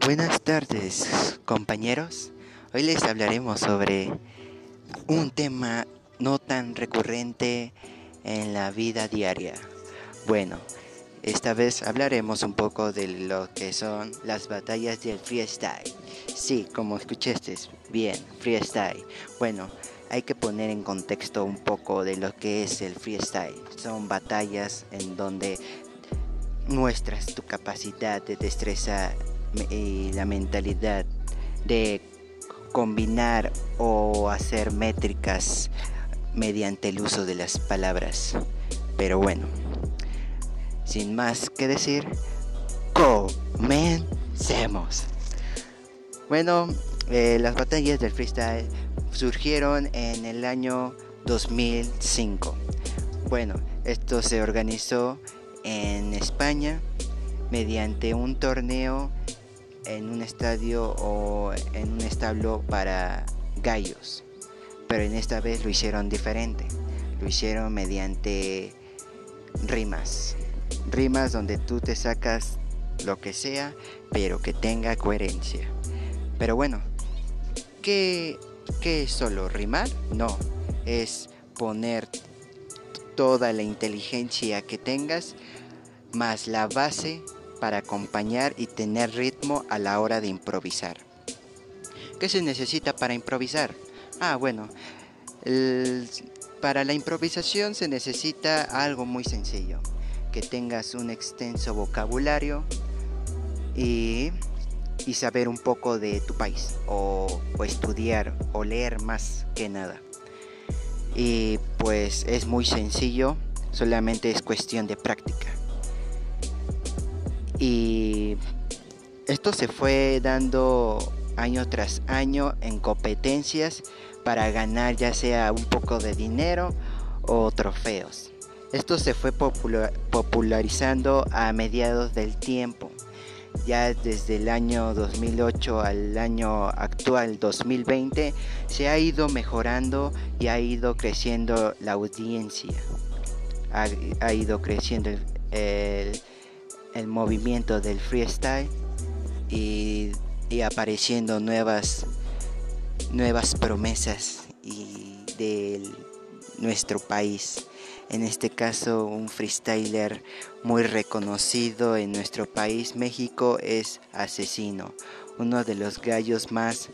Buenas tardes, compañeros. Hoy les hablaremos sobre un tema no tan recurrente en la vida diaria. Bueno, esta vez hablaremos un poco de lo que son las batallas del freestyle. Sí, como escuchaste, bien, freestyle. Bueno, hay que poner en contexto un poco de lo que es el freestyle. Son batallas en donde muestras tu capacidad de destreza y la mentalidad de combinar o hacer métricas mediante el uso de las palabras. Pero bueno, sin más que decir, comencemos. Bueno, eh, las batallas del freestyle surgieron en el año 2005. Bueno, esto se organizó en España mediante un torneo en un estadio o en un establo para gallos. Pero en esta vez lo hicieron diferente. Lo hicieron mediante rimas. Rimas donde tú te sacas lo que sea, pero que tenga coherencia. Pero bueno, ¿qué, qué es solo rimar? No, es poner toda la inteligencia que tengas más la base para acompañar y tener ritmo a la hora de improvisar. ¿Qué se necesita para improvisar? Ah, bueno, para la improvisación se necesita algo muy sencillo, que tengas un extenso vocabulario y, saber un poco de tu país, o, estudiar o leer más que nada. Y pues es muy sencillo, solamente es cuestión de práctica. Y esto se fue dando año tras año en competencias para ganar ya sea un poco de dinero o trofeos. Esto se fue popularizando a mediados del tiempo. Ya desde el año 2008 al año actual 2020 se ha ido mejorando y ha ido creciendo la audiencia. Ha, ido creciendo el movimiento del freestyle y, apareciendo nuevas, nuevas promesas y de nuestro país. En este caso, un freestyler muy reconocido en nuestro país, México, es Asesino, uno de los gallos más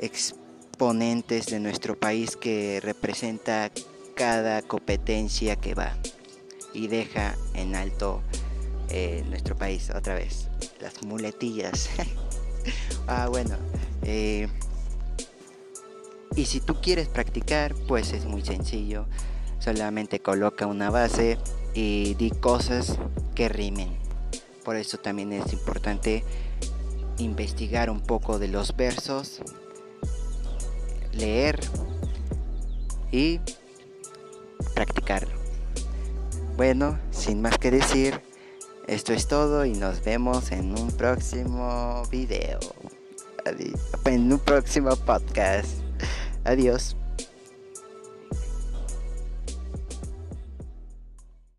exponentes de nuestro país que representa cada competencia que va y deja en alto en nuestro país otra vez. Las muletillas. ah, bueno. Eh, y si tú quieres practicar, pues es muy sencillo. Solamente coloca una base y di cosas que rimen. Por eso también es importante investigar un poco de los versos, leer y practicarlo. Bueno, sin más que decir, esto es todo y nos vemos en un próximo video. En un próximo podcast. Adiós.